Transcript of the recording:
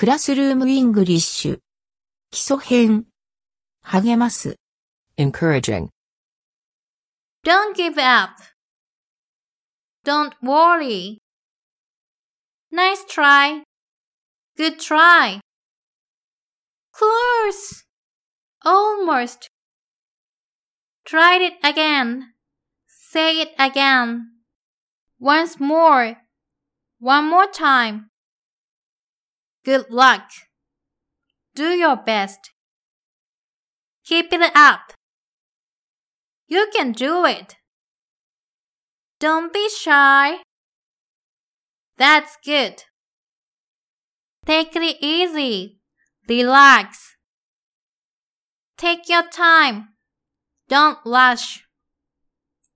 クラスルームイングリッシュ。基礎編。励ます。encouraging. Don't give up. Don't worry. Nice try. Good try. Close. Almost. Try it again. Say it again. Once more. One more time. Good luck. Do your best. Keep it up. You can do it. Don't be shy. That's good. Take it easy. Relax. Take your time. Don't rush.